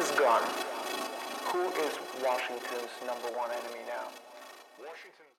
is gone, who is Washington's number one enemy now? Washington.